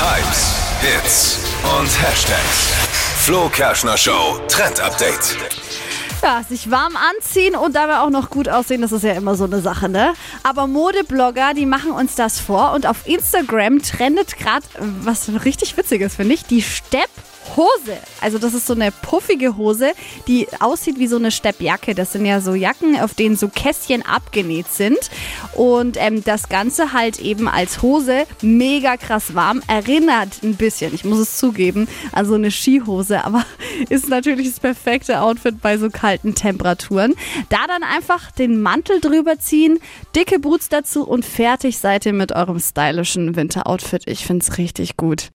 Hypes, Hits und Hashtags. Flo Kerschner Show Trend Update. Ja, sich warm anziehen und dabei auch noch gut aussehen, das ist ja immer so eine Sache, ne? Aber Modeblogger, die machen uns das vor und auf Instagram trendet gerade was richtig Witziges, finde ich, die Stepp Hose. Also das ist so eine puffige Hose, die aussieht wie so eine Steppjacke. Das sind ja so Jacken, auf denen so Kästchen abgenäht sind. Und ähm, das Ganze halt eben als Hose mega krass warm. Erinnert ein bisschen, ich muss es zugeben, an so eine Skihose. Aber ist natürlich das perfekte Outfit bei so kalten Temperaturen. Da dann einfach den Mantel drüber ziehen, dicke Boots dazu und fertig seid ihr mit eurem stylischen Winteroutfit. Ich finde es richtig gut.